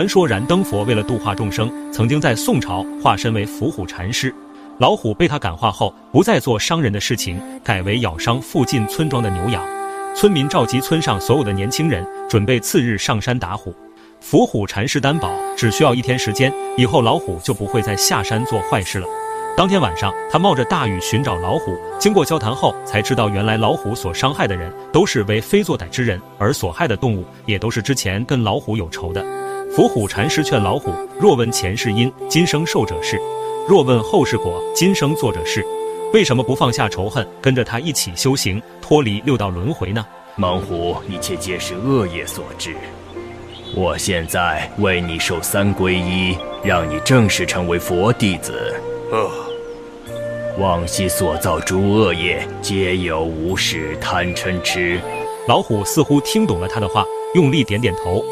传说燃灯佛为了度化众生，曾经在宋朝化身为伏虎禅师。老虎被他感化后，不再做伤人的事情，改为咬伤附近村庄的牛羊。村民召集村上所有的年轻人，准备次日上山打虎。伏虎禅师担保，只需要一天时间，以后老虎就不会再下山做坏事了。当天晚上，他冒着大雨寻找老虎。经过交谈后，才知道原来老虎所伤害的人都是为非作歹之人，而所害的动物也都是之前跟老虎有仇的。伏虎禅师劝老虎：若问前世因，今生受者是；若问后世果，今生做者是。为什么不放下仇恨，跟着他一起修行，脱离六道轮回呢？猛虎，一切皆是恶业所致。我现在为你受三皈依，让你正式成为佛弟子。呃。往昔所造诸恶业，皆由无始贪嗔痴。老虎似乎听懂了他的话，用力点点头。